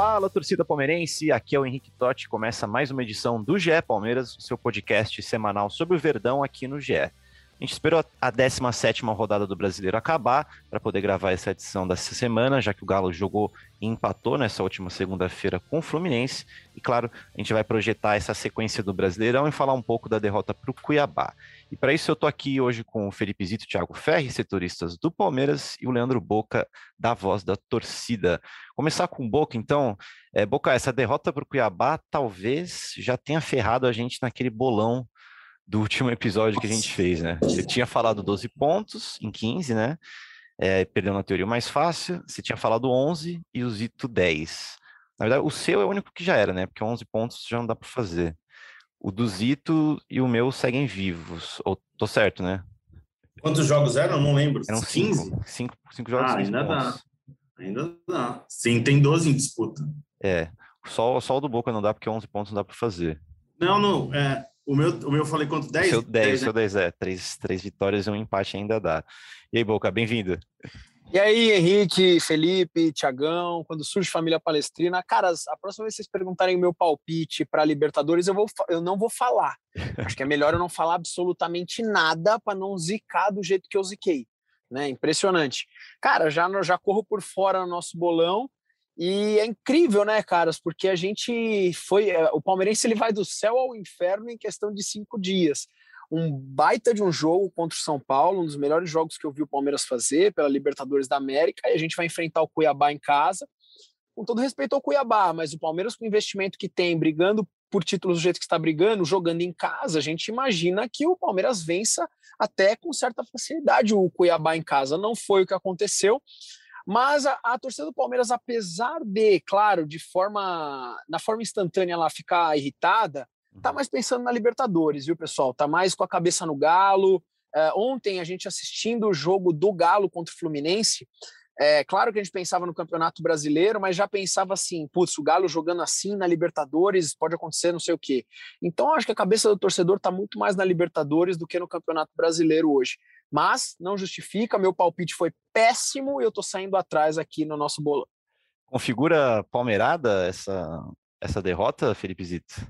Fala, torcida palmeirense, aqui é o Henrique Totti, começa mais uma edição do GE Palmeiras, seu podcast semanal sobre o Verdão aqui no GE. A gente esperou a 17ª rodada do Brasileiro acabar para poder gravar essa edição dessa semana, já que o Galo jogou e empatou nessa última segunda-feira com o Fluminense. E claro, a gente vai projetar essa sequência do Brasileirão e falar um pouco da derrota para o Cuiabá. E para isso eu estou aqui hoje com o Felipe Zito, Thiago Ferri, setoristas do Palmeiras, e o Leandro Boca, da Voz da Torcida. Começar com o Boca, então. É, Boca, essa derrota para o Cuiabá talvez já tenha ferrado a gente naquele bolão do último episódio que a gente fez, né? Você tinha falado 12 pontos em 15, né? É, perdeu na teoria o mais fácil. Você tinha falado 11 e o Zito 10. Na verdade, o seu é o único que já era, né? Porque 11 pontos já não dá para fazer. O do Zito e o meu seguem vivos. Ou tô certo, né? Quantos jogos eram? Eu não lembro. Eram 15? 5. 5, 5 jogos. Ah, ainda pontos. dá. Ainda dá. Sim, tem 12 em disputa. É. Só, só o do Boca não dá, porque 11 pontos não dá para fazer. Não, não. É, o, meu, o meu eu falei quanto? 10? O seu 10, o 10 seu 10 é. Três, três vitórias e um empate ainda dá. E aí, Boca, bem-vindo. E aí, Henrique, Felipe, Tiagão, quando surge família palestrina, cara, a próxima vez que vocês perguntarem o meu palpite para Libertadores, eu, vou, eu não vou falar. Acho que é melhor eu não falar absolutamente nada para não zicar do jeito que eu ziquei. Né? Impressionante. Cara, já, já corro por fora no nosso bolão e é incrível, né, caras? Porque a gente foi. é, O palmeirense ele vai do céu ao inferno em questão de cinco dias um baita de um jogo contra o São Paulo, um dos melhores jogos que eu vi o Palmeiras fazer pela Libertadores da América, e a gente vai enfrentar o Cuiabá em casa. Com todo respeito ao Cuiabá, mas o Palmeiras com o investimento que tem, brigando por títulos do jeito que está brigando, jogando em casa, a gente imagina que o Palmeiras vença até com certa facilidade o Cuiabá em casa. Não foi o que aconteceu, mas a, a torcida do Palmeiras, apesar de, claro, de forma na forma instantânea ela ficar irritada, tá mais pensando na Libertadores, viu, pessoal? Tá mais com a cabeça no Galo. É, ontem a gente assistindo o jogo do Galo contra o Fluminense, é claro que a gente pensava no Campeonato Brasileiro, mas já pensava assim, putz, o Galo jogando assim na Libertadores, pode acontecer não sei o quê. Então acho que a cabeça do torcedor tá muito mais na Libertadores do que no Campeonato Brasileiro hoje. Mas não justifica, meu palpite foi péssimo e eu tô saindo atrás aqui no nosso bolão. Configura palmeirada essa, essa derrota, Felipe Zito?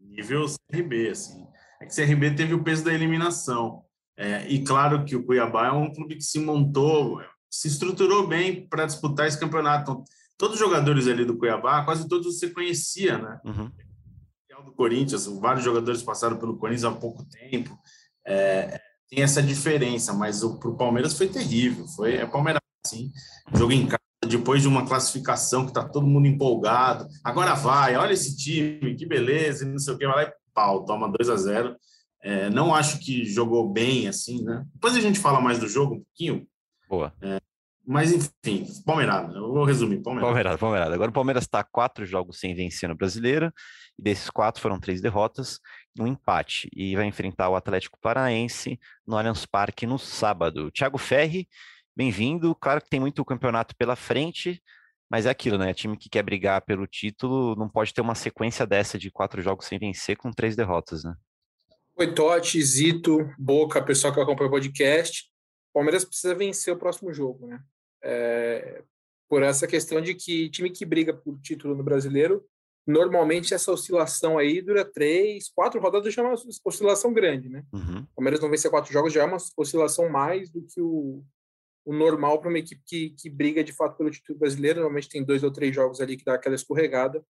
Nível CRB, assim. É que CRB teve o peso da eliminação. É, e claro que o Cuiabá é um clube que se montou, se estruturou bem para disputar esse campeonato. Então, todos os jogadores ali do Cuiabá, quase todos você conhecia, né? Uhum. do Corinthians, vários jogadores passaram pelo Corinthians há pouco tempo. É, tem essa diferença, mas para o Palmeiras foi terrível. Foi é Palmeiras sim, jogo em casa depois de uma classificação que está todo mundo empolgado. Agora vai, olha esse time, que beleza, e não sei o que, vai lá e pau, toma 2 a 0 é, Não acho que jogou bem assim, né? Depois a gente fala mais do jogo um pouquinho, Boa. mas enfim, Palmeirada. Eu vou resumir, Palmeirada. Palmeirada, Palmeirada. Agora o Palmeiras está quatro jogos sem vencer no Brasileiro, e desses quatro foram três derrotas um empate. E vai enfrentar o Atlético Paranaense no Allianz Parque no sábado. Thiago Ferri, bem-vindo. Claro que tem muito campeonato pela frente, mas é aquilo, né? Time que quer brigar pelo título não pode ter uma sequência dessa de quatro jogos sem vencer com três derrotas, né? Oi, Totti, Zito, Boca, pessoal que acompanha o podcast. O Palmeiras precisa vencer o próximo jogo, né? É, por essa questão de que time que briga por título no brasileiro, normalmente essa oscilação aí dura três, quatro rodadas já é uma oscilação grande, né? Uhum. O Palmeiras não vencer quatro jogos já é uma oscilação mais do que o, o normal para uma equipe que, que briga de fato pelo título brasileiro. Normalmente tem dois ou três jogos ali que dá aquela escorregada.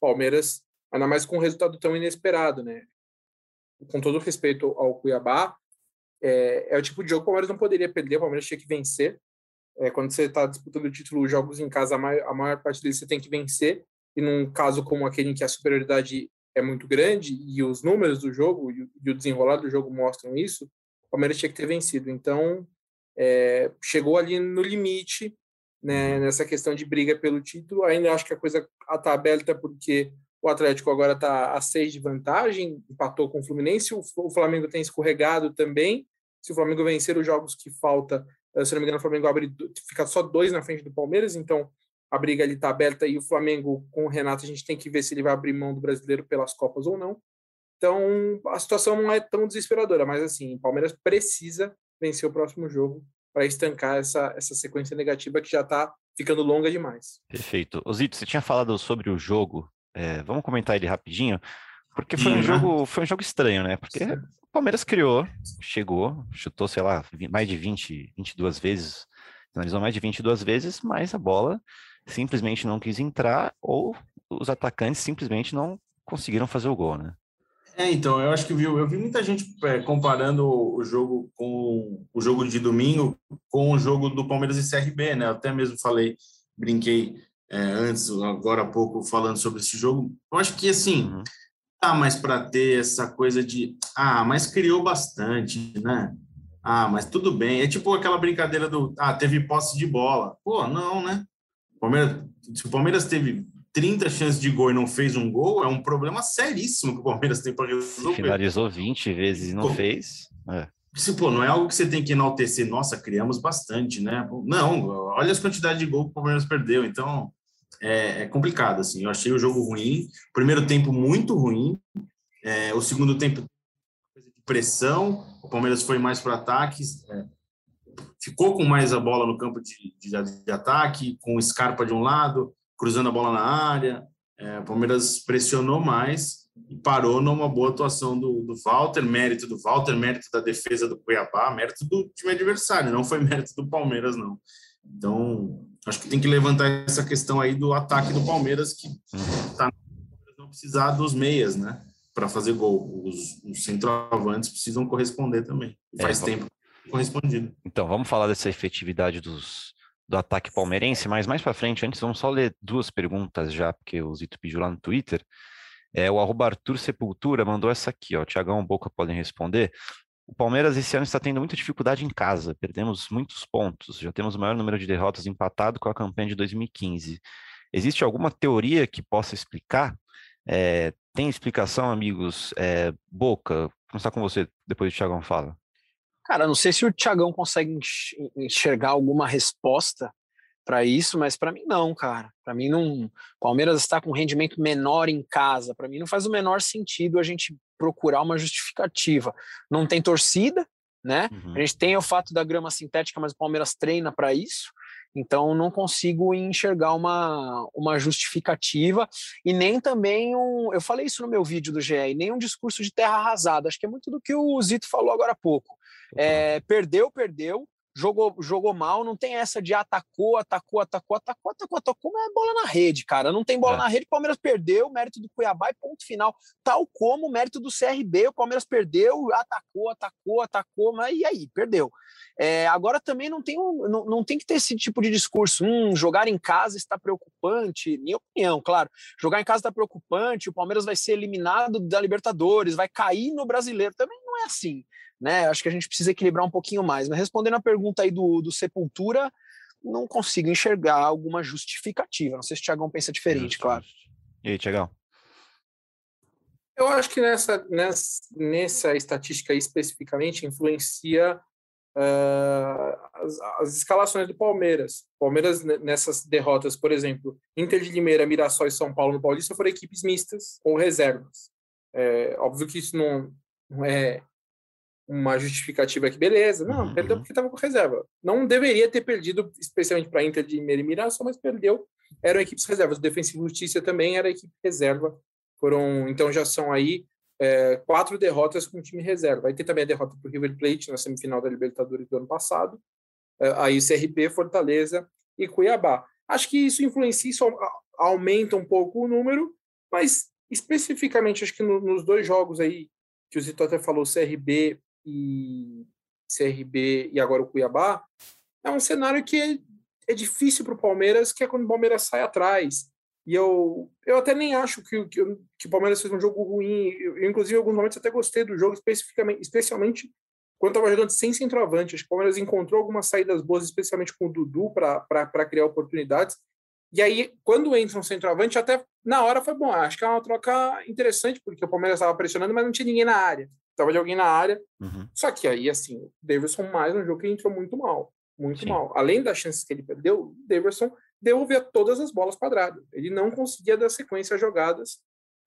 Palmeiras, ainda mais com um resultado tão inesperado, né? Com todo respeito ao Cuiabá, é, é o tipo de jogo que o Palmeiras não poderia perder, o Palmeiras tinha que vencer. É, quando você está disputando o título, jogos em casa, a maior, a maior parte deles você tem que vencer. E num caso como aquele em que a superioridade é muito grande e os números do jogo e, o desenrolar do jogo mostram isso, o Palmeiras tinha que ter vencido. Então, é, chegou ali no limite, né, nessa questão de briga pelo título. Ainda acho que a coisa está aberta porque O Atlético agora está a seis de vantagem, empatou com o Fluminense. O Flamengo tem escorregado também. Se o Flamengo vencer os jogos que falta, eh, se não me engano, o Flamengo abre, fica só dois na frente do Palmeiras, então a briga ali está aberta e o Flamengo com o Renato a gente tem que ver se ele vai abrir mão do brasileiro pelas Copas ou não. Então a situação não é tão desesperadora, mas assim, o Palmeiras precisa vencer o próximo jogo para estancar essa, essa sequência negativa que já está ficando longa demais. Perfeito. Osito, você tinha falado sobre o jogo, é, vamos comentar ele rapidinho, porque foi um jogo, foi um jogo estranho, né? Porque o Palmeiras criou, chegou, chutou, sei lá, mais de 20, 22 vezes, finalizou mais de 22 vezes, mas a bola simplesmente não quis entrar ou os atacantes simplesmente não conseguiram fazer o gol, né? É, então, eu acho que viu, eu vi muita gente é, comparando o jogo com o jogo de domingo com o jogo do Palmeiras e CRB, né? Eu até mesmo falei, brinquei é, antes, agora há pouco, falando sobre esse jogo. Eu acho que, assim, uhum. tá mais para ter essa coisa de, ah, mas criou bastante, né? Ah, mas tudo bem. É tipo aquela brincadeira do, ah, teve posse de bola. Pô, não, né? Palmeiras, se o Palmeiras teve 30 chances de gol e não fez um gol, é um problema seríssimo que o Palmeiras tem para resolver. Finalizou 20 vezes e não pô, fez. É. Se, pô, não é algo que você tem que enaltecer, nossa, criamos bastante, né? Não, olha as quantidades de gol que o Palmeiras perdeu, então é, é complicado, assim. Eu achei o jogo ruim, primeiro tempo muito ruim, é, o segundo tempo de pressão, o Palmeiras foi mais para ataques, é, ficou com mais a bola no campo de, de, de ataque, com o Scarpa de um lado, cruzando a bola na área. É, o Palmeiras pressionou mais e parou numa boa atuação do, do Walter, mérito do Walter, mérito da defesa do Cuiabá, mérito do time adversário, não foi mérito do Palmeiras, não. Então, acho que tem que levantar essa questão aí do ataque do Palmeiras, que tá, não precisar dos meias, né? Para fazer gol. Os, os centroavantes precisam corresponder também. É, faz tempo correspondido. Então, vamos falar dessa efetividade dos, do ataque palmeirense, mas mais para frente, antes, vamos só ler duas perguntas já, porque o Zito pediu lá no Twitter. É, o arroba Arthur Sepultura mandou essa aqui, ó. Tiagão Boca podem responder. O Palmeiras esse ano está tendo muita dificuldade em casa, perdemos muitos pontos, já temos o maior número de derrotas empatado com a campanha de 2015. Existe alguma teoria que possa explicar? É, tem explicação, amigos? É, Boca, vou começar com você, depois o Tiagão fala. Cara, não sei se o Thiagão consegue enxergar alguma resposta para isso, mas para mim não, cara. Para mim não. Palmeiras está com rendimento menor em casa. Para mim não faz o menor sentido a gente procurar uma justificativa. Não tem torcida, né? Uhum. A gente tem o fato da grama sintética, mas o Palmeiras treina para isso. Então não consigo enxergar uma, uma justificativa e nem também um. Eu falei isso no meu vídeo do GE, nem um discurso de terra arrasada. Acho que é muito do que o Zito falou agora há pouco. É, perdeu, perdeu, jogou, jogou mal, não tem essa de atacou, atacou, atacou, atacou, atacou, atacou, mas é bola na rede, cara. Não tem bola é. na rede, o Palmeiras perdeu, mérito do Cuiabá e ponto final. Tal como o mérito do CRB, o Palmeiras perdeu, atacou, atacou, atacou, mas e aí? Perdeu. É, agora também não tem, não, não tem que ter esse tipo de discurso. Hum, jogar em casa está preocupante. Minha opinião, claro. Jogar em casa está preocupante, o Palmeiras vai ser eliminado da Libertadores, vai cair no brasileiro. Também não é assim né? Acho que a gente precisa equilibrar um pouquinho mais. Mas respondendo a pergunta aí do, do Sepultura, não consigo enxergar alguma justificativa. Não sei se o Tiagão pensa diferente, Justo. claro. E aí, Tiagão? Eu acho que nessa, nessa, nessa estatística especificamente influencia uh, as, as, escalações do Palmeiras. Palmeiras, nessas derrotas, por exemplo, Inter de Limeira, Mirassol e São Paulo no Paulista foram equipes mistas ou reservas. É, óbvio que isso não, não é uma justificativa que beleza, não, uhum. perdeu porque estava com reserva. Não deveria ter perdido, especialmente para Inter de Limeira e Mirassol, mas perdeu. Eram equipes reservas. O Defensivo Justiça também era equipe reserva. Foram, então já são aí é, quatro derrotas com time reserva. Aí tem também a derrota para o River Plate na semifinal da Libertadores do ano passado. É, aí CRB, Fortaleza e Cuiabá. Acho que isso influencia, isso aumenta um pouco o número, mas especificamente acho que no, nos dois jogos aí que o Zito até falou, CRB e CRB e agora o Cuiabá, é um cenário que é, é difícil para o Palmeiras, que é quando o Palmeiras sai atrás. E eu, eu até nem acho que, que, que o Palmeiras fez um jogo ruim. Eu, eu, inclusive, em alguns momentos até gostei do jogo, especificamente, especialmente quando estava jogando sem centroavante. Acho que o Palmeiras encontrou algumas saídas boas, especialmente com o Dudu, para criar oportunidades. E aí, quando entra um centroavante, até na hora foi bom. Acho que é uma troca interessante, porque o Palmeiras estava pressionando, mas não tinha ninguém na área. Tava de alguém na área. Uhum. Só que aí, assim, o Davidson mais um jogo que entrou muito mal. Muito Sim. mal. Além das chances que ele perdeu, o Davidson devolvia todas as bolas quadradas. Ele não conseguia dar sequência a jogadas.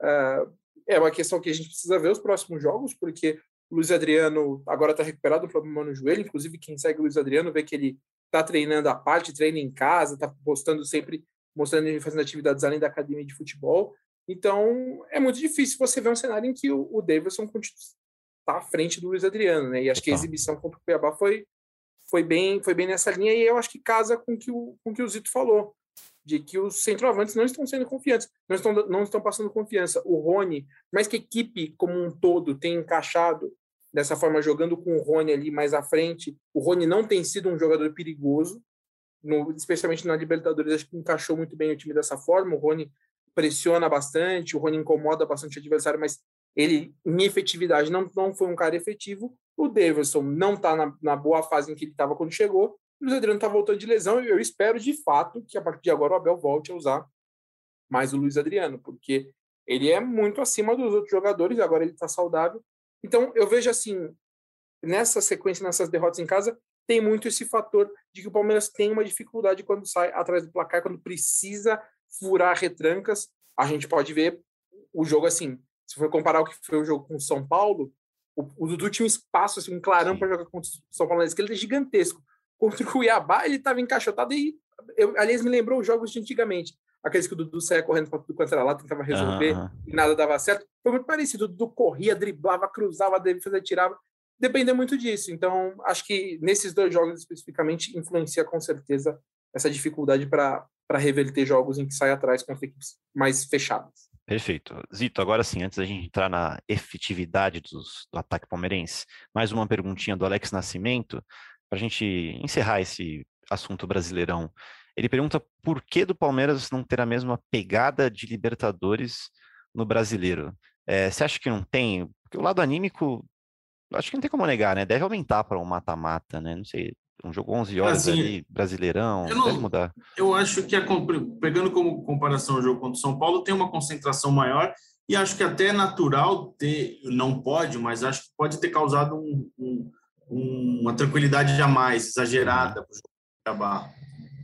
Uh, é uma questão que a gente precisa ver os próximos jogos, porque o Luiz Adriano agora está recuperado do problema no joelho. Inclusive, quem segue o Luiz Adriano vê que ele está treinando à parte, treina em casa, está postando sempre, mostrando ele fazendo atividades além da academia de futebol. Então, é muito difícil você ver um cenário em que o, o Davidson está à frente do Luiz Adriano, né? E acho que a exibição contra o Cuiabá foi, foi, bem, foi bem nessa linha, e eu acho que casa com que o, com que o Zito falou, de que os centroavantes não estão sendo confiantes, não estão, não estão passando confiança. O Rony, mais que a equipe como um todo tem encaixado dessa forma, jogando com o Rony ali mais à frente. O Rony não tem sido um jogador perigoso, no, especialmente na Libertadores, acho que encaixou muito bem o time dessa forma. O Rony pressiona bastante, o Rony incomoda bastante o adversário, mas ele, em efetividade, não, não foi um cara efetivo. O Davidson não está na, na, boa fase em que ele estava quando chegou. O Luiz Adriano está voltando de lesão e eu espero, de fato, que a partir de agora o Abel volte a usar mais o Luiz Adriano, porque ele é muito acima dos outros jogadores, agora ele está saudável então, eu vejo assim, nessa sequência, nessas derrotas em casa, tem muito esse fator de que o Palmeiras tem uma dificuldade quando sai atrás do placar, quando precisa furar retrancas. A gente pode ver o jogo assim, se for comparar o que foi o jogo com o São Paulo, o, o Dudu tinha um espaço, assim, um clarão para jogar contra o São Paulo na esquerda gigantesco. Contra o Cuiabá, ele estava encaixotado e, eu, aliás, me lembrou os jogos de antigamente aqueles que o Dudu saia correndo para tudo quanto era lá, tentava resolver uhum. e nada dava certo. Foi muito parecido. O Dudu corria, driblava, cruzava, fazia, tirava. Depende muito disso. Então, acho que nesses dois jogos especificamente influencia com certeza essa dificuldade para reverter jogos em que sai atrás contra equipes mais fechadas. Perfeito. Zito, agora sim, antes da gente entrar na efetividade dos, do ataque palmeirense, mais uma perguntinha do Alex Nascimento, para a gente encerrar esse assunto brasileirão. Ele pergunta por que do Palmeiras não ter a mesma pegada de Libertadores no brasileiro. É, você acha que não tem? Porque o lado anímico, acho que não tem como negar, né? Deve aumentar para um mata-mata, né? Não sei, um jogo 11 horas assim, ali, brasileirão, não, deve mudar. Eu acho que, a, pegando como comparação o jogo contra o São Paulo, tem uma concentração maior e acho que até é natural ter, não pode, mas acho que pode ter causado um, um, uma tranquilidade a mais, exagerada para o jogo acabar.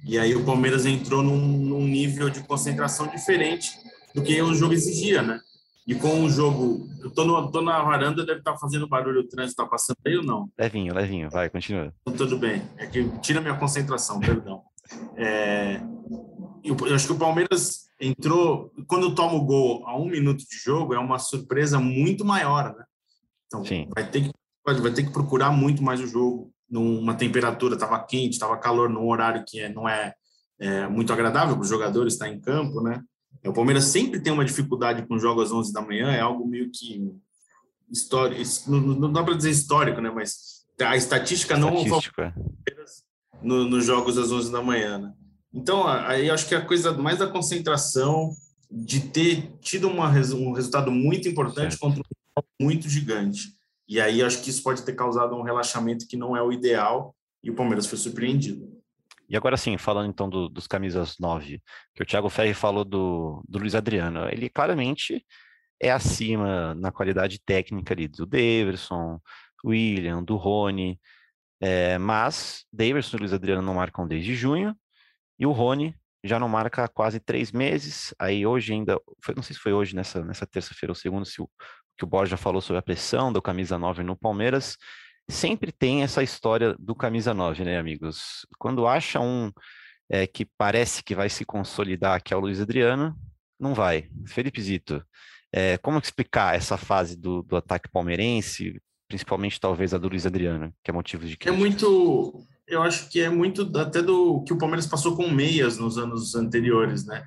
E aí o Palmeiras entrou num, num, nível de concentração diferente do que o jogo exigia, né? E com o jogo, eu tô, no, tô na varanda, deve estar tá fazendo barulho, o trânsito está passando aí ou não? Levinho, levinho, vai, continua. Então, tudo bem, é que tira minha concentração, perdão. É, eu, eu acho que o Palmeiras entrou, quando toma o gol a um minuto de jogo, é uma surpresa muito maior, né? Então, Sim. vai ter que vai ter que procurar muito mais o jogo numa temperatura, estava quente, estava calor, num horário que é, não é, é muito agradável para os jogadores estar em campo, né? O Palmeiras sempre tem uma dificuldade com jogos às 11 da manhã, é algo meio que histórico, não, dá para dizer histórico, né? Mas a estatística não Estatística. no, nos jogos às 11 da manhã, né? Então, aí acho que a coisa mais da concentração, de ter tido uma, um resultado muito importante certo. contra um muito gigante. E aí acho que isso pode ter causado um relaxamento que não é o ideal e o Palmeiras foi surpreendido. E agora sim, falando então do, dos camisas 9, que o Thiago Ferri falou do, do Luiz Adriano, ele claramente é acima na qualidade técnica ali do Daverson, William, do Rony, é, mas Daverson e Luiz Adriano não marcam desde junho, e o Rony já não marca há quase três meses, aí hoje ainda, foi, não sei se foi hoje, nessa, nessa terça-feira ou segunda, se o, que o Borja falou sobre a pressão do camisa 9 no Palmeiras, sempre tem essa história do camisa 9, né, amigos? Quando acha um é, que parece que vai se consolidar, que é o Luiz Adriano, não vai. Felipe Zito, é, como explicar essa fase do, do ataque palmeirense, principalmente talvez a do Luiz Adriano, que é motivo de crítica? É muito, eu acho que é muito até do que o Palmeiras passou com meias nos anos anteriores, né?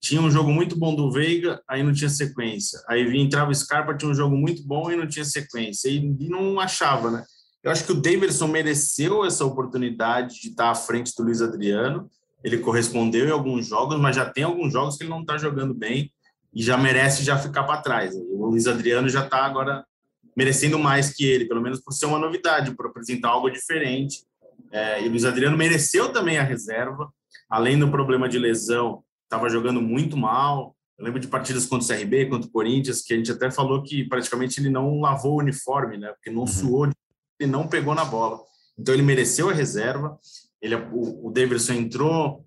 tinha um jogo muito bom do Veiga, aí não tinha sequência. Aí vinha, entrava o Scarpa, tinha um jogo muito bom e não tinha sequência. E, e não achava, né? Eu acho que o Davidson mereceu essa oportunidade de estar à frente do Luiz Adriano. Ele correspondeu em alguns jogos, mas já tem alguns jogos que ele não está jogando bem e já merece já ficar para trás. O Luiz Adriano já está agora merecendo mais que ele, pelo menos por ser uma novidade, por apresentar algo diferente. É, e o Luiz Adriano mereceu também a reserva, além do problema de lesão estava jogando muito mal. Eu lembro de partidas contra o CRB, contra o Corinthians, que a gente até falou que praticamente ele não lavou o uniforme, né? Porque não uhum. suou, ele não pegou na bola. Então ele mereceu a reserva. Ele, o, o Davidson entrou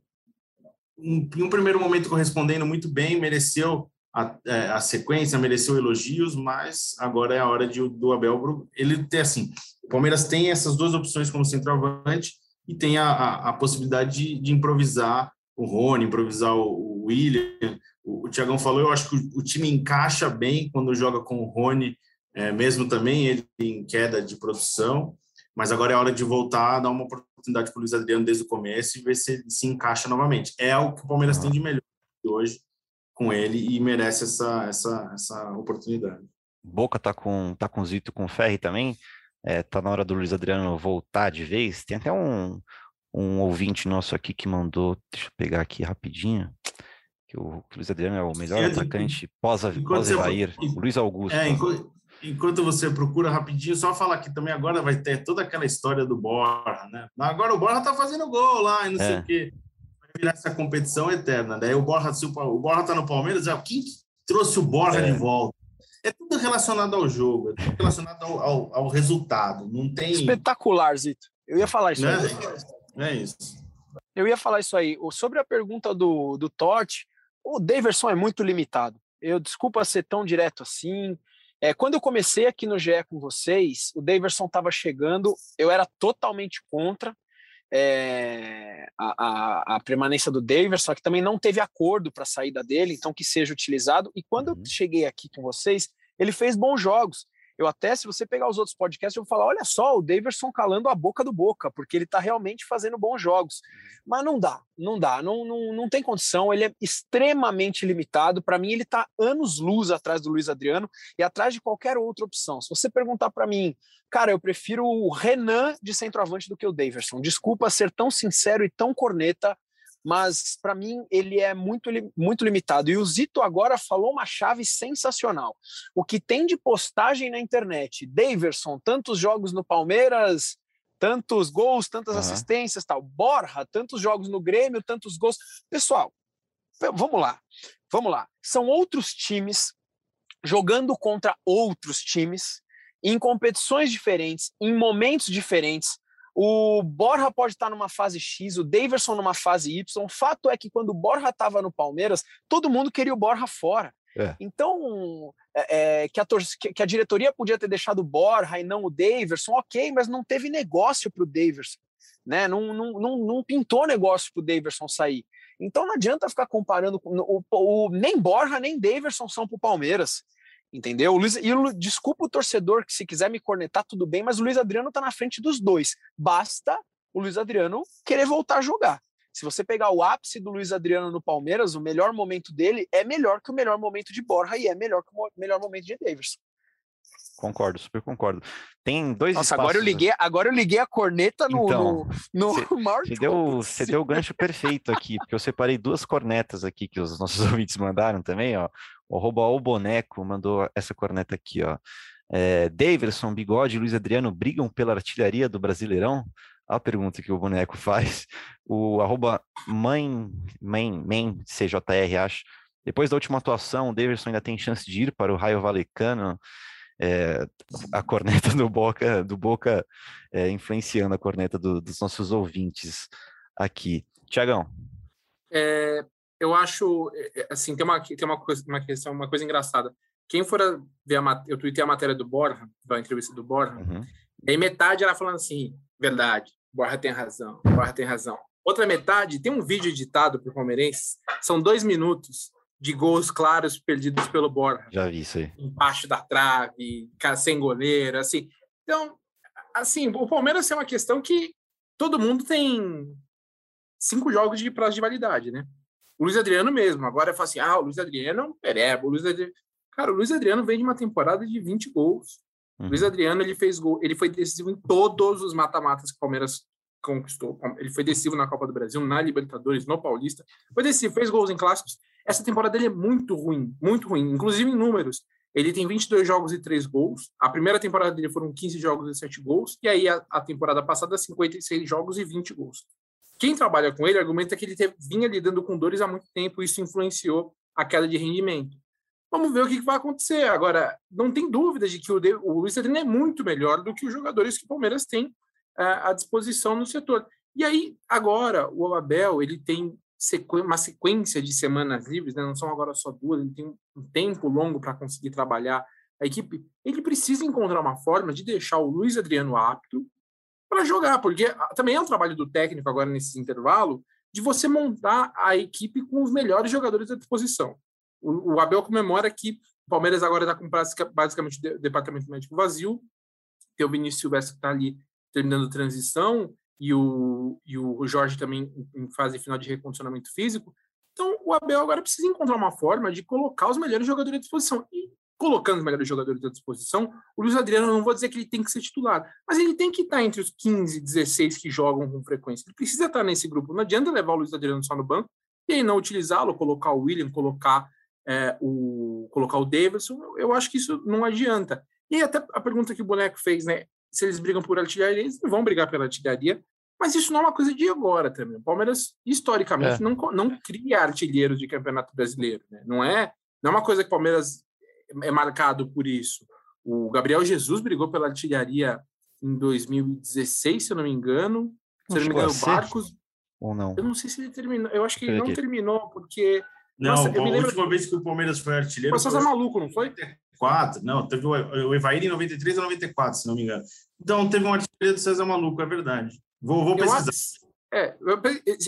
em um primeiro momento correspondendo muito bem, mereceu a, é, a, sequência, mereceu elogios, mas agora é a hora de, do Abel. Ele tem assim: o Palmeiras tem essas duas opções como centroavante e tem a, a, a possibilidade de, de, improvisar o Rony, improvisar o, o William. O, o Tiagão falou, eu acho que o, o, time encaixa bem quando joga com o Rony, é, mesmo também ele em queda de produção. Mas agora é hora de voltar, dar uma oportunidade para o Luiz Adriano desde o começo e ver se ele se encaixa novamente. É o que o Palmeiras tem de melhor hoje com ele e merece essa, essa, essa oportunidade. Boca tá com tá com Zito com Ferri também. É, tá na hora do Luiz Adriano voltar de vez. Tem até um, um ouvinte nosso aqui que mandou, deixa eu pegar aqui rapidinho, que o, que o Luiz Adriano é o melhor atacante pós-Evair, pós Luiz Augusto. É, enquanto, enquanto, você procura rapidinho, só falar que também agora vai ter toda aquela história do Borra, né? Agora o Borra tá fazendo gol lá e não é. sei o quê virar essa competição eterna. Daí o Borja, se o, Borja tá no Palmeiras, é quem trouxe o Borja é. de volta? É tudo relacionado ao jogo, é tudo relacionado ao, ao, ao resultado. Não tem. Espetacular, Zito. Eu ia falar isso é, aí. É isso. Eu ia falar isso aí. Sobre a pergunta do, do Totti, o Daverson é muito limitado. Eu desculpa ser tão direto assim. É, quando eu comecei aqui no GE com vocês, o Daverson estava chegando, eu era totalmente contra é, a, a, a, permanência do Davis, só que também não teve acordo para a saída dele, então que seja utilizado. E quando uhum. eu cheguei aqui com vocês, ele fez bons jogos. Eu até, se você pegar os outros podcasts, eu vou falar: olha só, o Daverson calando a boca do boca, porque ele está realmente fazendo bons jogos. Mas não dá, não dá, não, não, não tem condição, ele é extremamente limitado. Para mim, ele está anos luz atrás do Luiz Adriano e atrás de qualquer outra opção. Se você perguntar para mim, cara, eu prefiro o Renan de centroavante do que o Daverson. Desculpa ser tão sincero e tão corneta, mas para mim ele é muito, muito limitado. E o Zito agora falou uma chave sensacional. O que tem de postagem na internet, Daverson, tantos jogos no Palmeiras, tantos gols, tantas uhum. assistências, tal. Borra, tantos jogos no Grêmio, tantos gols. Pessoal, vamos lá, vamos lá. São outros times jogando contra outros times em competições diferentes, em momentos diferentes. O Borja pode estar numa fase X, o Daverson numa fase Y. O fato é que quando o Borja estava no Palmeiras, todo mundo queria o Borja fora. É. Então, é, é que, a que, a diretoria podia ter deixado o Borja e não o Daverson, ok, mas não teve negócio para o Daverson. Né? Não, não, não, não pintou negócio para o Daverson sair. Então não adianta ficar comparando. O, o, o nem Borja nem Daverson são para o Palmeiras. Entendeu? O Luiz, e o, desculpa o torcedor que se quiser me cornetar, tudo bem, mas o Luiz Adriano está na frente dos dois. Basta o Luiz Adriano querer voltar a jogar. Se você pegar o ápice do Luiz Adriano no Palmeiras, o melhor momento dele é melhor que o melhor momento de Borja e é melhor que o melhor momento de Davis. Concordo, super concordo. Tem dois Nossa, espaços... agora eu liguei, agora eu liguei a corneta no, então, no, no cê, maior você deu, você deu o gancho perfeito aqui, porque eu separei duas cornetas aqui que os nossos ouvintes mandaram também, ó. O arroba o boneco mandou essa corneta aqui, ó. É, Daverson, Bigode e Luiz Adriano brigam pela artilharia do Brasileirão? A pergunta que o boneco faz. O arroba mãe, mãe, mãe, CJR, acho. Depois da última atuação, o Daverson ainda tem chance de ir para o Raio Valecano. É, a corneta do Boca, do Boca é, influenciando a corneta do, dos nossos ouvintes aqui. Tiagão. É, eu acho, é, é, assim, tem uma, tem uma, coisa, uma questão, uma coisa engraçada. Quem for ver a eu tuitei a matéria do Borja, da entrevista do Borja, uhum. e aí metade ela falando assim, verdade, Borja tem razão, Borja tem razão. Outra metade tem um vídeo editado por palmeirenses, são dois minutos de gols claros perdidos pelo Borja. Já vi isso aí. Embaixo da trave, sem goleiro, assim. Então, assim, o Palmeiras é uma questão que todo mundo tem cinco jogos de prazo de validade, né? O Luiz Adriano mesmo. Agora fala assim: ah, o Luiz Adriano pereba. O Luiz Adriano... Cara, o Luiz Adriano vem de uma temporada de 20 gols. Uhum. O Luiz Adriano ele fez gol, ele foi decisivo em todos os mata-matas que o Palmeiras conquistou. Ele foi decisivo na Copa do Brasil, na Libertadores, no Paulista. Foi decisivo, fez gols em clássicos. Essa temporada dele é muito ruim, muito ruim, inclusive em números. Ele tem 22 jogos e 3 gols. A primeira temporada dele foram 15 jogos e 7 gols. E aí a, a temporada passada, 56 jogos e 20 gols. Quem trabalha com ele argumenta que ele teve, vinha lidando com dores há muito tempo e isso influenciou a queda de rendimento. Vamos ver o que vai acontecer. Agora, não tem dúvida de que o, de, o Luiz Adriano é muito melhor do que os jogadores que o Palmeiras tem uh, à disposição no setor. E aí, agora, o Abel, ele tem sequ... uma sequência de semanas livres, né? não são agora só duas, ele tem um tempo longo para conseguir trabalhar a equipe. Ele precisa encontrar uma forma de deixar o Luiz Adriano apto para jogar, porque ah, também é um trabalho do técnico agora nesse intervalo de você montar a equipe com os melhores jogadores à disposição. O, o Abel comemora que o Palmeiras agora está com basicamente o departamento médico vazio, tem o Vinícius Silvestre que está ali terminando transição, e o, e o Jorge também em fase final de recondicionamento físico. Então, o Abel agora precisa encontrar uma forma de colocar os melhores jogadores à disposição. E colocando os melhores jogadores à disposição, o Luiz Adriano, não vou dizer que ele tem que ser titular, mas ele tem que estar entre os 15, 16 que jogam com frequência. Ele precisa estar nesse grupo. Não adianta levar o Luiz Adriano só no banco e aí não utilizá-lo, colocar o William, colocar é, o colocar o Davidson. Eu acho que isso não adianta. E até a pergunta que o Boneco fez, né? Se eles brigam por artilharia, eles não vão brigar pela artilharia, mas isso não é uma coisa de agora também. O Palmeiras, historicamente, é. não, não cria artilheiros de campeonato brasileiro. Né? Não, é, não é uma coisa que o Palmeiras é marcado por isso. O Gabriel Jesus brigou pela artilharia em 2016, se eu não me engano. Se eu não me engano, o Barcos. Ou não? Eu não sei se ele terminou. Eu acho que ele não terminou, porque. Não, Nossa, a última vez que o Palmeiras foi artilheiro. Foi César Maluco, não foi? 94, não, teve o Evair em 93 ou 94, se não me engano. Então, teve um artilheiro do César Maluco, é verdade. Vou, vou pesquisar. É, eu,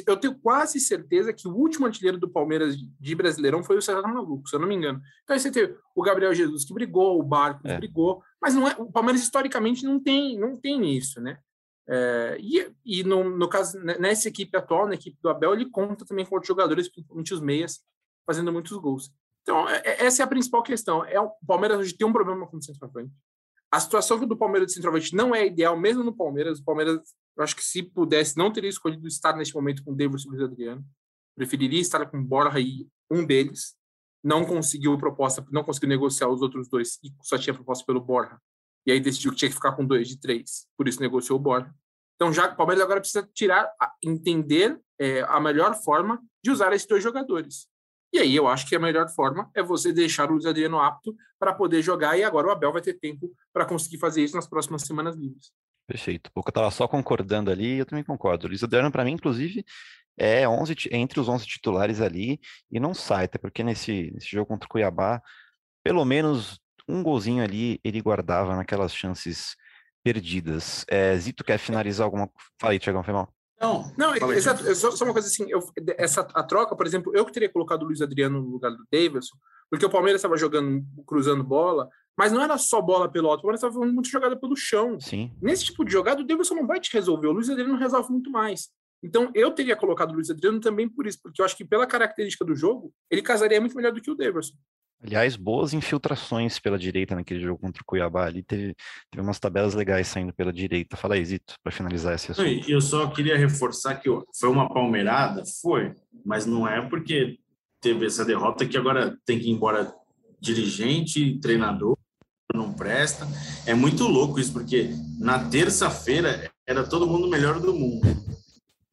eu, tenho quase certeza que o último artilheiro do Palmeiras de Brasileirão foi o César Maluco, se eu não me engano. Então aí você tem o Gabriel Jesus que brigou, o Barcos é. brigou, mas não é, o Palmeiras historicamente não tem, não tem isso, né? É, e e no, no caso, nessa equipe atual, na equipe do Abel, ele conta também com outros jogadores, principalmente os meias, fazendo muitos gols. Então, é, é, essa é a principal questão. É, o Palmeiras hoje tem um problema com o centroavante. A situação do Palmeiras de centroavante não é ideal, mesmo no Palmeiras. O Palmeiras, eu acho que se pudesse, não teria escolhido estar neste momento com o e Luiz Adriano. Preferiria estar com Borja e um deles. Não conseguiu proposta, não conseguiu negociar os outros dois e só tinha proposta pelo Borja. E aí decidiu que tinha que ficar com dois de três. Por isso negociou o Borja. Então, já o Palmeiras agora precisa tirar, entender é, a melhor forma de usar esses dois jogadores. E aí eu acho que a melhor forma é você deixar o Luiz Adriano apto para poder jogar e agora o Abel vai ter tempo para conseguir fazer isso nas próximas semanas livres. Perfeito. Eu estava só concordando ali, eu também concordo. O Luiz Adriano, para mim, inclusive, é 11, entre os 11 titulares ali e não sai, até porque nesse, nesse jogo contra o Cuiabá, pelo menos um golzinho ali ele guardava naquelas chances perdidas. É, Zito quer finalizar alguma. Fala aí, Tiagão, foi mal. Não, não, exato. Só, só, uma coisa assim, eu, essa a troca, por exemplo, eu que teria colocado o Luiz Adriano no lugar do Davidson, porque o Palmeiras estava jogando, cruzando bola, mas não era só bola pelo alto, o Palmeiras estava muita jogada pelo chão. Sim. Nesse tipo de jogada, o Davidson não vai te resolver, o Luiz Adriano resolve muito mais. Então, eu teria colocado o Luiz Adriano também por isso, porque eu acho que pela característica do jogo, ele casaria muito melhor do que o Davidson. Aliás, boas infiltrações pela direita naquele jogo contra o Cuiabá. Ali teve, teve umas tabelas legais saindo pela direita. Fala aí, Zito, para finalizar esse assunto. Eu só queria reforçar que foi uma palmeirada, foi, mas não é porque teve essa derrota que agora tem que ir embora dirigente, treinador, não presta. É muito louco isso, porque na terça-feira era todo mundo melhor do mundo.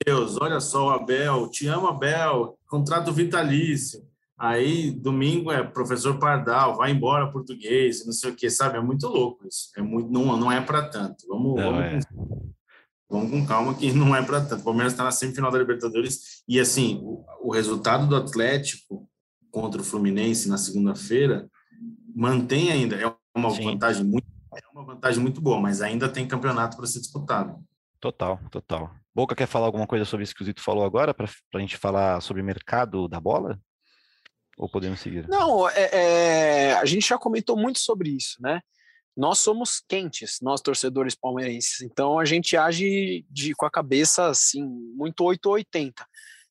Deus, olha só o Abel, te amo, Abel, contrato vitalício Aí, domingo é professor Pardal, vai embora português, não sei o que, sabe? É muito louco isso. É muito, não, não é para tanto. Vamos, não, vamos, é. vamos com calma que não é para tanto. O Palmeiras está na semifinal da Libertadores e, assim, o, o resultado do Atlético contra o Fluminense na segunda-feira mantém ainda. É uma Sim. vantagem muito é uma vantagem muito boa, mas ainda tem campeonato para ser disputado. Total, total. Boca quer falar alguma coisa sobre isso que o Zito falou agora, para a gente falar sobre o mercado da bola? Ou podemos seguir? Não, é, é, a gente já comentou muito sobre isso, né? Nós somos quentes, nós torcedores palmeirenses, então a gente age de, com a cabeça assim, muito 880.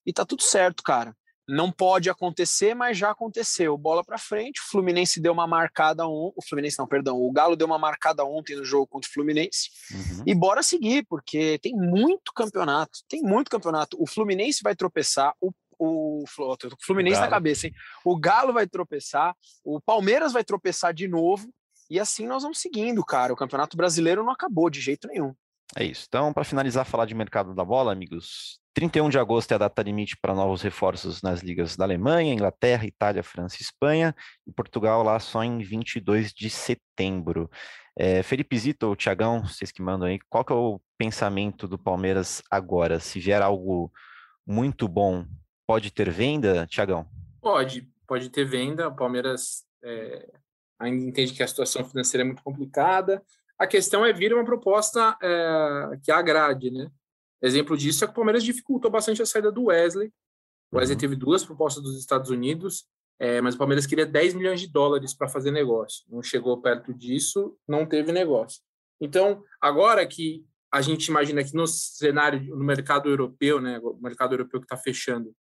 E tá tudo certo, cara. Não pode acontecer, mas já aconteceu. Bola para frente, o Fluminense deu uma marcada ontem, o Fluminense não, perdão, o Galo deu uma marcada ontem no jogo contra o Fluminense. Uhum. E bora seguir, porque tem muito campeonato, tem muito campeonato. O Fluminense vai tropeçar, o o, o Fluminense na cabeça, hein? O Galo vai tropeçar, o Palmeiras vai tropeçar de novo, e assim nós vamos seguindo, cara. O Campeonato Brasileiro não acabou de jeito nenhum. É isso. Então, para finalizar, falar de mercado da bola, amigos, 31 de agosto é a data limite para novos reforços nas ligas da Alemanha, Inglaterra, Itália, França e Espanha, e Portugal lá só em 22 de setembro. É, Felipe Zito ou Tiagão, vocês que mandam aí, qual que é o pensamento do Palmeiras agora? Se vier algo muito bom, pode ter venda, Tiagão? Pode, pode ter venda. O Palmeiras é, ainda entende que a situação financeira é muito complicada. A questão é vir uma proposta é, que agrade, né? Exemplo disso é que o Palmeiras dificultou bastante a saída do Wesley. O Wesley uhum. teve duas propostas dos Estados Unidos, é, mas o Palmeiras queria 10 milhões de dólares para fazer negócio. Não chegou perto disso, não teve negócio. Então, agora que a gente imagina que no cenário, no mercado europeu, né, o mercado europeu que está fechando,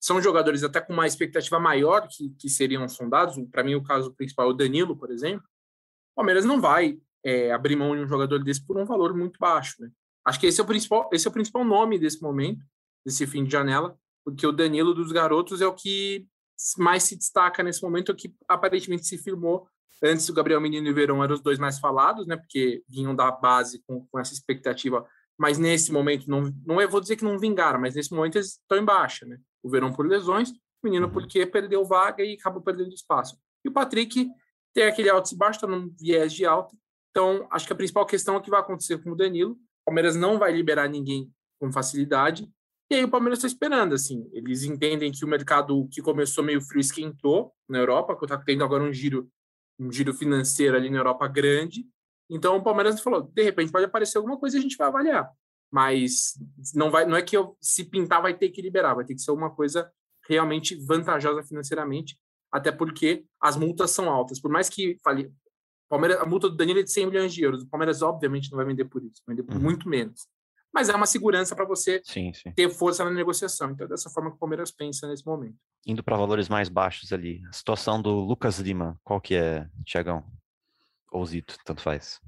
são jogadores até com uma expectativa maior que, que seriam sondados. Para mim, o caso principal é o Danilo, por exemplo. O Palmeiras não vai é, abrir mão de um jogador desse por um valor muito baixo. Né? Acho que esse é o principal, esse é o principal nome desse momento, desse fim de janela, porque o Danilo dos garotos é o que mais se destaca nesse momento, é o que aparentemente se firmou. Antes o Gabriel Menino e o Verão eram os dois mais falados, né? Porque vinham da base com, com essa expectativa, mas nesse momento não, não é, vou dizer que não vingaram, mas nesse momento eles estão em baixa, né? O Verão por lesões, o Menino uhum. porque perdeu vaga e acabou perdendo espaço. E o Patrick tem aquele alto e baixo, está num viés de alta. Então, acho que a principal questão é o que vai acontecer com o Danilo. O Palmeiras não vai liberar ninguém com facilidade. E aí o Palmeiras está esperando, assim. Eles entendem que o mercado que começou meio frio esquentou na Europa, que está tendo agora um giro, um giro financeiro ali na Europa grande. Então o Palmeiras falou, de repente pode aparecer alguma coisa e a gente vai avaliar. Mas não vai, não é que eu, se pintar vai ter que liberar, vai ter que ser uma coisa realmente vantajosa financeiramente, até porque as multas são altas. Por mais que fale, Palmeiras, a multa do Danilo é de 100 milhões de euros. O Palmeiras, obviamente, não vai vender por isso, vai vender por uhum. muito menos. Mas é uma segurança para você sim, sim. ter força na negociação. Então, é dessa forma que o Palmeiras pensa nesse momento. Indo para valores mais baixos ali, a situação do Lucas Lima, qual que é, Tiagão? Ou Zito, tanto faz.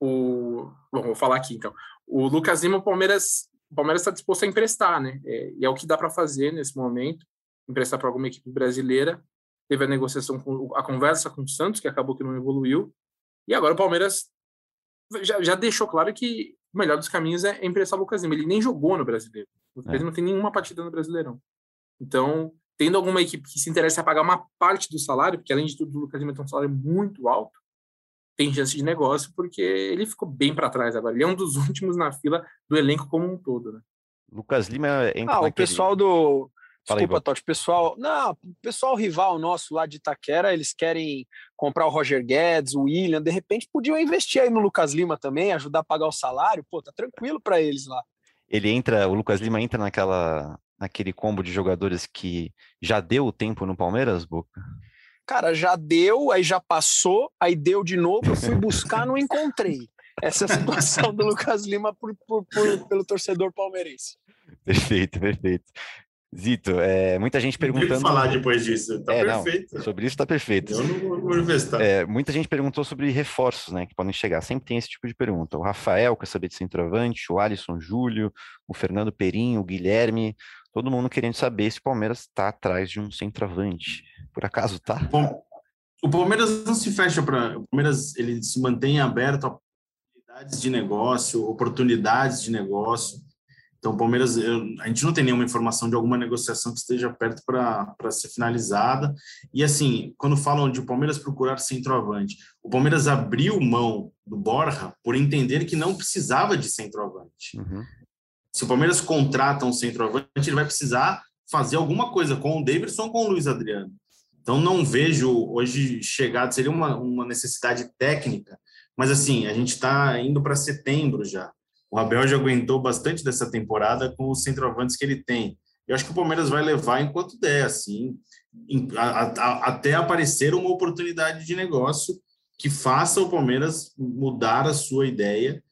O... Bom, vou falar aqui então. O Lucas Lima, o Palmeiras o Palmeiras está disposto a emprestar, né? É, e é o que dá para fazer nesse momento, emprestar para alguma equipe brasileira teve a negociação com a conversa com o Santos, que acabou que não evoluiu. E agora o Palmeiras já, já deixou claro que o melhor dos caminhos é emprestar o Lucas Lima. Ele nem jogou no Brasileiro. É. Ele não tem nenhuma partida no Brasileirão. Então, tendo alguma equipe que se interessa a pagar uma parte do salário, porque além de tudo o Lucas Lima tem um salário muito alto, tem chance de negócio, porque ele ficou bem para trás agora. Ele é um dos últimos na fila do elenco como um todo, né? Lucas Lima entra Ah, naquele... o pessoal do Desculpa, Totti, pessoal. Não, pessoal rival nosso lá de Itaquera, eles querem comprar o Roger Guedes, o William, de repente podiam investir aí no Lucas Lima também, ajudar a pagar o salário, pô, tá tranquilo para eles lá. Ele entra, o Lucas Lima entra naquela naquele combo de jogadores que já deu o tempo no Palmeiras, Boca? Cara, já deu, aí já passou, aí deu de novo, eu fui buscar, não encontrei. Essa é a situação do Lucas Lima por, por, por, pelo torcedor palmeirense. Perfeito, perfeito. Zito, é, muita gente perguntando. Não falar depois disso, tá é, perfeito. Não, sobre isso tá perfeito. Eu não vou manifestar. É, muita gente perguntou sobre reforços, né, que podem chegar. Sempre tem esse tipo de pergunta. O Rafael quer saber de centroavante, o Alisson Júlio, o Fernando Perinho, o Guilherme, todo mundo querendo saber se o Palmeiras está atrás de um centroavante. Por acaso tá? Bom, o Palmeiras não se fecha para. O Palmeiras ele se mantém aberto a oportunidades de negócio, oportunidades de negócio. Então, o Palmeiras, eu, a gente não tem nenhuma informação de alguma negociação que esteja perto para ser finalizada. E, assim, quando falam de o Palmeiras procurar centroavante, o Palmeiras abriu mão do Borja por entender que não precisava de centroavante. Uhum. Se o Palmeiras contrata um centroavante, ele vai precisar fazer alguma coisa com o Davidson ou com o Luiz Adriano. Então, não vejo hoje chegado, seria uma, uma necessidade técnica, mas, assim, a gente está indo para setembro já. O Abel já aguentou bastante dessa temporada com os centroavantes que ele tem. Eu acho que o Palmeiras vai levar enquanto der, assim, a, a, até aparecer uma oportunidade de negócio que faça o Palmeiras mudar a sua ideia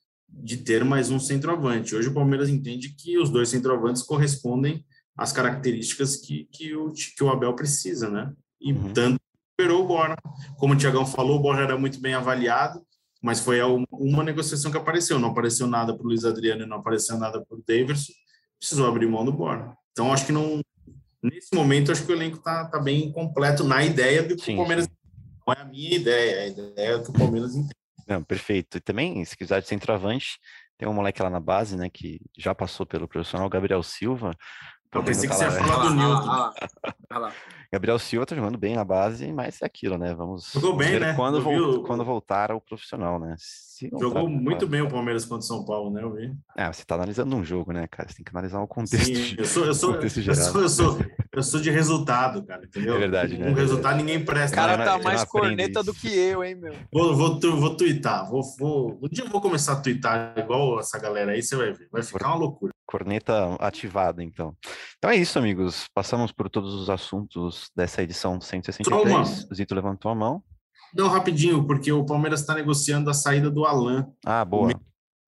de ter mais um centroavante. Hoje o Palmeiras entende que os dois centroavantes correspondem às características que, que, o, que o Abel precisa, né? E uhum. tanto esperou o Borja. Como o Tiagão falou, o Borja era muito bem avaliado, mas foi uma negociação que apareceu. Não apareceu nada para o Luiz Adriano e não apareceu nada para o Davidson. Precisou abrir mão do Borja. Então, acho que não. Nesse momento, acho que o elenco está tá bem completo na ideia do que sim, o Palmeiras. Sim. Não é a minha ideia, é a ideia que o Palmeiras entende. Não, perfeito. E também, se quiser de centroavante, Tem um moleque lá na base, né, que já passou pelo profissional, Gabriel Silva. Eu pensei que tá você ia lá, falar do lá, Newton. Gabriel Silva tá jogando bem na base, mas é aquilo, né? Vamos Jogou bem, ver né? quando, vol- o- quando voltar ao profissional, né? Se voltar Jogou muito bem o Palmeiras contra o São Paulo, né? Eu vi. Ah, você tá analisando um jogo, né, cara? Você tem que analisar o contexto. Sim, eu sou, eu sou, eu sou, eu sou, eu sou de resultado, cara, entendeu? É verdade, né? Um resultado ninguém O presta. cara Não, tá mais corneta do que eu, hein, meu? Vou, vou, vou twittar. Vou, vou, um dia eu vou começar a twittar igual essa galera aí, você vai ver. Vai ficar uma loucura. Corneta ativada, então. Então é isso, amigos. Passamos por todos os assuntos dessa edição 163. Zito levantou a mão. Não, rapidinho, porque o Palmeiras está negociando a saída do Alan. Ah, boa.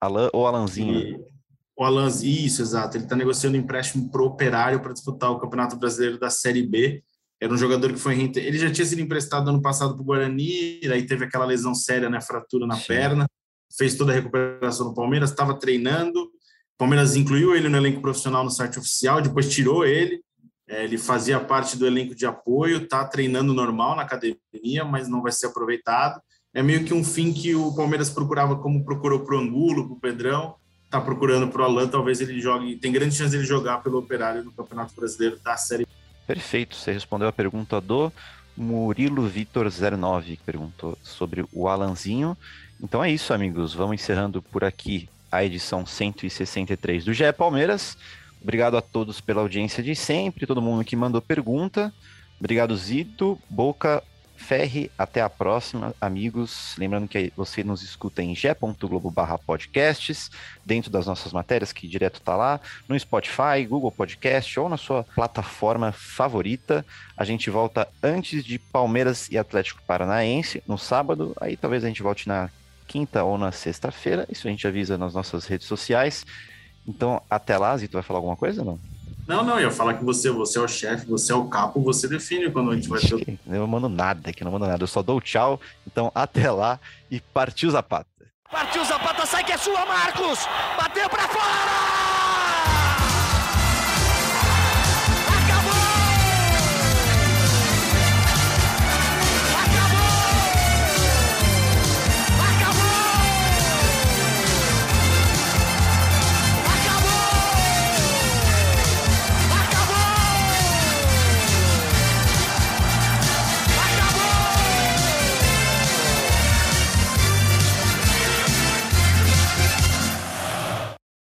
Alan ou Alanzinho. E o Alan, isso, exato. Ele está negociando empréstimo pro Operário para disputar o Campeonato Brasileiro da Série B. Era um jogador que foi ele já tinha sido emprestado ano passado para o Guarani, aí teve aquela lesão séria, né, fratura na Sim. perna, fez toda a recuperação no Palmeiras, estava treinando. Palmeiras incluiu ele no elenco profissional no site oficial, depois tirou ele. É, ele fazia parte do elenco de apoio, está treinando normal na academia, mas não vai ser aproveitado. É meio que um fim que o Palmeiras procurava, como procurou para o Angulo, para o Pedrão, está procurando para o Alan. Talvez ele jogue, tem grande chance de ele jogar pelo Operário no Campeonato Brasileiro da Série. Perfeito. Você respondeu a pergunta do Murilo Vitor 09, que perguntou sobre o Alanzinho. Então é isso, amigos. Vamos encerrando por aqui a edição 163 do GE Palmeiras. Obrigado a todos pela audiência de sempre, todo mundo que mandou pergunta. Obrigado, Zito, Boca, Ferre. Até a próxima, amigos. Lembrando que você nos escuta em ge.globo podcasts, dentro das nossas matérias, que direto tá lá, no Spotify, Google Podcast ou na sua plataforma favorita. A gente volta antes de Palmeiras e Atlético Paranaense, no sábado. Aí talvez a gente volte na quinta ou na sexta-feira. Isso a gente avisa nas nossas redes sociais. Então, até lá, Zito, vai falar alguma coisa não? Não, não, eu ia falar que você, você é o chefe, você é o capo, você define quando a gente vai ter Eu não mando nada aqui, não mando nada. Eu só dou tchau. Então, até lá e partiu Zapata. Partiu Zapata, sai que é sua, Marcos! Bateu pra fora!